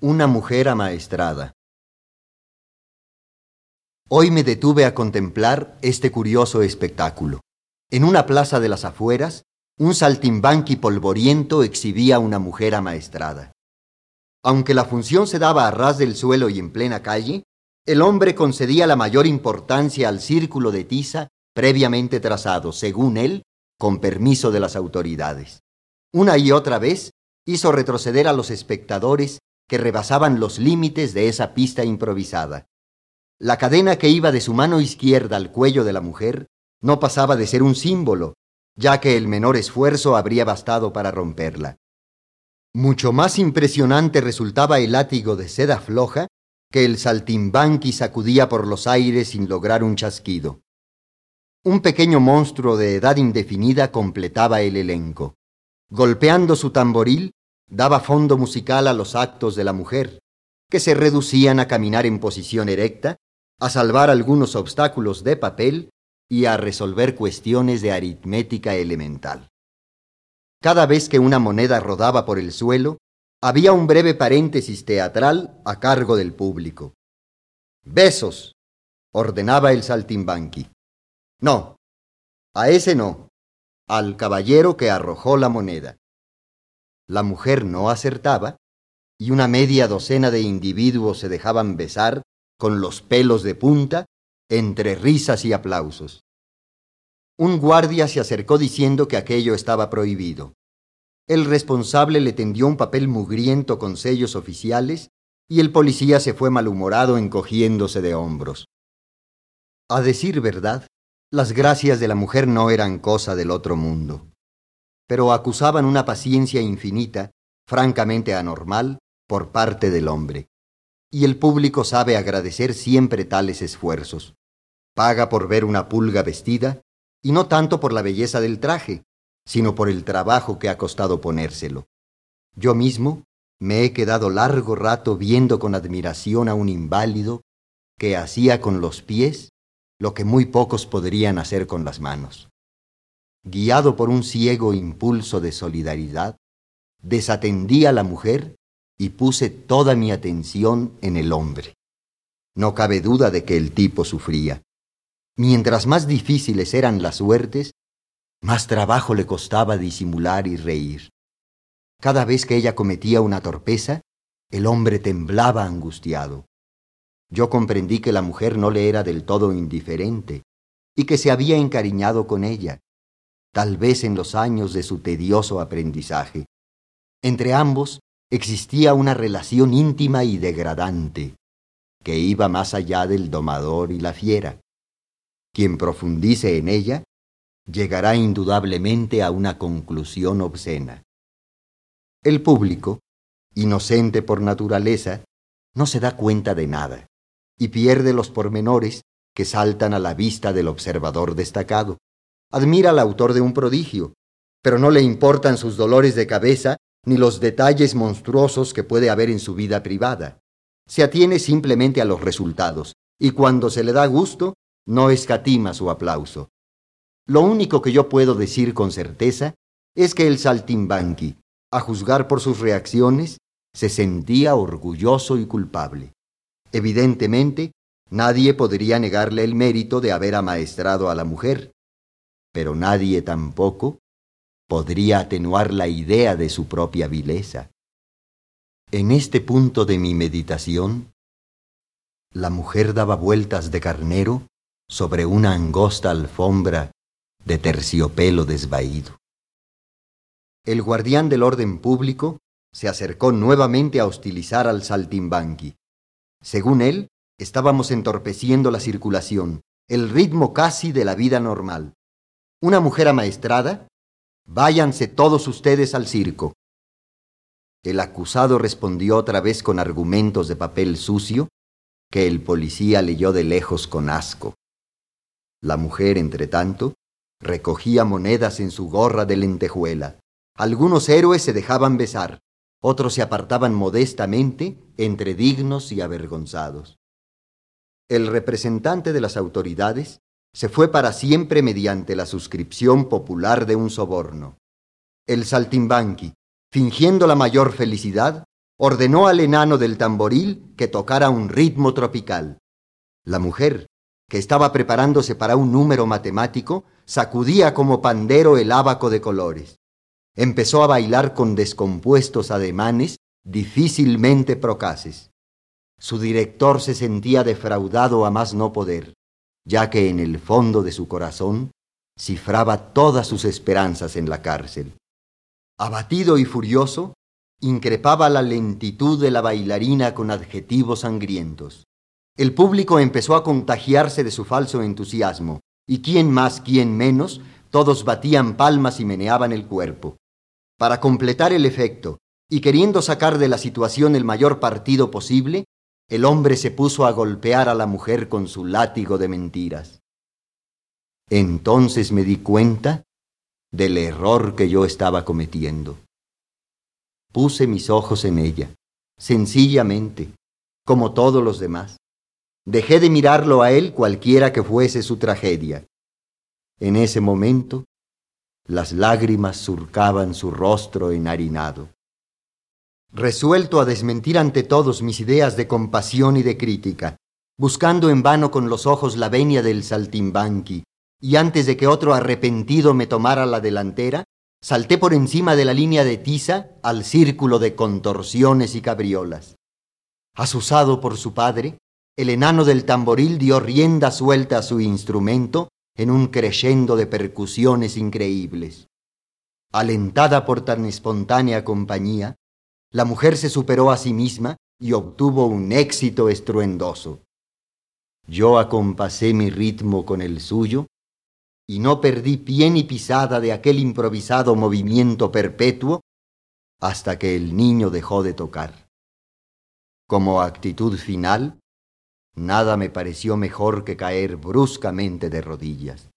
Una mujer amaestrada. Hoy me detuve a contemplar este curioso espectáculo. En una plaza de las afueras, un saltimbanqui polvoriento exhibía una mujer amaestrada. Aunque la función se daba a ras del suelo y en plena calle, el hombre concedía la mayor importancia al círculo de tiza previamente trazado, según él, con permiso de las autoridades. Una y otra vez hizo retroceder a los espectadores que rebasaban los límites de esa pista improvisada. La cadena que iba de su mano izquierda al cuello de la mujer no pasaba de ser un símbolo, ya que el menor esfuerzo habría bastado para romperla. Mucho más impresionante resultaba el látigo de seda floja que el saltimbanqui sacudía por los aires sin lograr un chasquido. Un pequeño monstruo de edad indefinida completaba el elenco. Golpeando su tamboril, daba fondo musical a los actos de la mujer, que se reducían a caminar en posición erecta, a salvar algunos obstáculos de papel y a resolver cuestiones de aritmética elemental. Cada vez que una moneda rodaba por el suelo, había un breve paréntesis teatral a cargo del público. Besos, ordenaba el saltimbanqui. No, a ese no, al caballero que arrojó la moneda. La mujer no acertaba y una media docena de individuos se dejaban besar con los pelos de punta entre risas y aplausos. Un guardia se acercó diciendo que aquello estaba prohibido. El responsable le tendió un papel mugriento con sellos oficiales y el policía se fue malhumorado encogiéndose de hombros. A decir verdad, las gracias de la mujer no eran cosa del otro mundo, pero acusaban una paciencia infinita, francamente anormal, por parte del hombre. Y el público sabe agradecer siempre tales esfuerzos. Paga por ver una pulga vestida, y no tanto por la belleza del traje, sino por el trabajo que ha costado ponérselo. Yo mismo me he quedado largo rato viendo con admiración a un inválido que hacía con los pies lo que muy pocos podrían hacer con las manos. Guiado por un ciego impulso de solidaridad, desatendí a la mujer y puse toda mi atención en el hombre. No cabe duda de que el tipo sufría. Mientras más difíciles eran las suertes, más trabajo le costaba disimular y reír. Cada vez que ella cometía una torpeza, el hombre temblaba angustiado. Yo comprendí que la mujer no le era del todo indiferente y que se había encariñado con ella, tal vez en los años de su tedioso aprendizaje. Entre ambos existía una relación íntima y degradante, que iba más allá del domador y la fiera. Quien profundice en ella llegará indudablemente a una conclusión obscena. El público, inocente por naturaleza, no se da cuenta de nada y pierde los pormenores que saltan a la vista del observador destacado. Admira al autor de un prodigio, pero no le importan sus dolores de cabeza ni los detalles monstruosos que puede haber en su vida privada. Se atiene simplemente a los resultados, y cuando se le da gusto, no escatima su aplauso. Lo único que yo puedo decir con certeza es que el saltimbanqui, a juzgar por sus reacciones, se sentía orgulloso y culpable. Evidentemente, nadie podría negarle el mérito de haber amaestrado a la mujer, pero nadie tampoco podría atenuar la idea de su propia vileza. En este punto de mi meditación, la mujer daba vueltas de carnero sobre una angosta alfombra de terciopelo desvaído. El guardián del orden público se acercó nuevamente a hostilizar al saltimbanqui. Según él, estábamos entorpeciendo la circulación, el ritmo casi de la vida normal. Una mujer amaestrada, váyanse todos ustedes al circo. El acusado respondió otra vez con argumentos de papel sucio que el policía leyó de lejos con asco. La mujer, entre tanto, recogía monedas en su gorra de lentejuela. Algunos héroes se dejaban besar, otros se apartaban modestamente entre dignos y avergonzados. El representante de las autoridades se fue para siempre mediante la suscripción popular de un soborno. El saltimbanqui, fingiendo la mayor felicidad, ordenó al enano del tamboril que tocara un ritmo tropical. La mujer, que estaba preparándose para un número matemático, sacudía como pandero el ábaco de colores. Empezó a bailar con descompuestos ademanes difícilmente procaces. Su director se sentía defraudado a más no poder, ya que en el fondo de su corazón cifraba todas sus esperanzas en la cárcel. Abatido y furioso, increpaba la lentitud de la bailarina con adjetivos sangrientos. El público empezó a contagiarse de su falso entusiasmo, y quién más, quién menos, todos batían palmas y meneaban el cuerpo. Para completar el efecto, y queriendo sacar de la situación el mayor partido posible, el hombre se puso a golpear a la mujer con su látigo de mentiras. Entonces me di cuenta del error que yo estaba cometiendo. Puse mis ojos en ella, sencillamente, como todos los demás. Dejé de mirarlo a él cualquiera que fuese su tragedia. En ese momento, las lágrimas surcaban su rostro enharinado. Resuelto a desmentir ante todos mis ideas de compasión y de crítica, buscando en vano con los ojos la venia del saltimbanqui, y antes de que otro arrepentido me tomara la delantera, salté por encima de la línea de tiza al círculo de contorsiones y cabriolas. Asusado por su padre, el enano del tamboril dio rienda suelta a su instrumento en un crescendo de percusiones increíbles. Alentada por tan espontánea compañía, la mujer se superó a sí misma y obtuvo un éxito estruendoso. Yo acompasé mi ritmo con el suyo y no perdí pie ni pisada de aquel improvisado movimiento perpetuo hasta que el niño dejó de tocar. Como actitud final, nada me pareció mejor que caer bruscamente de rodillas.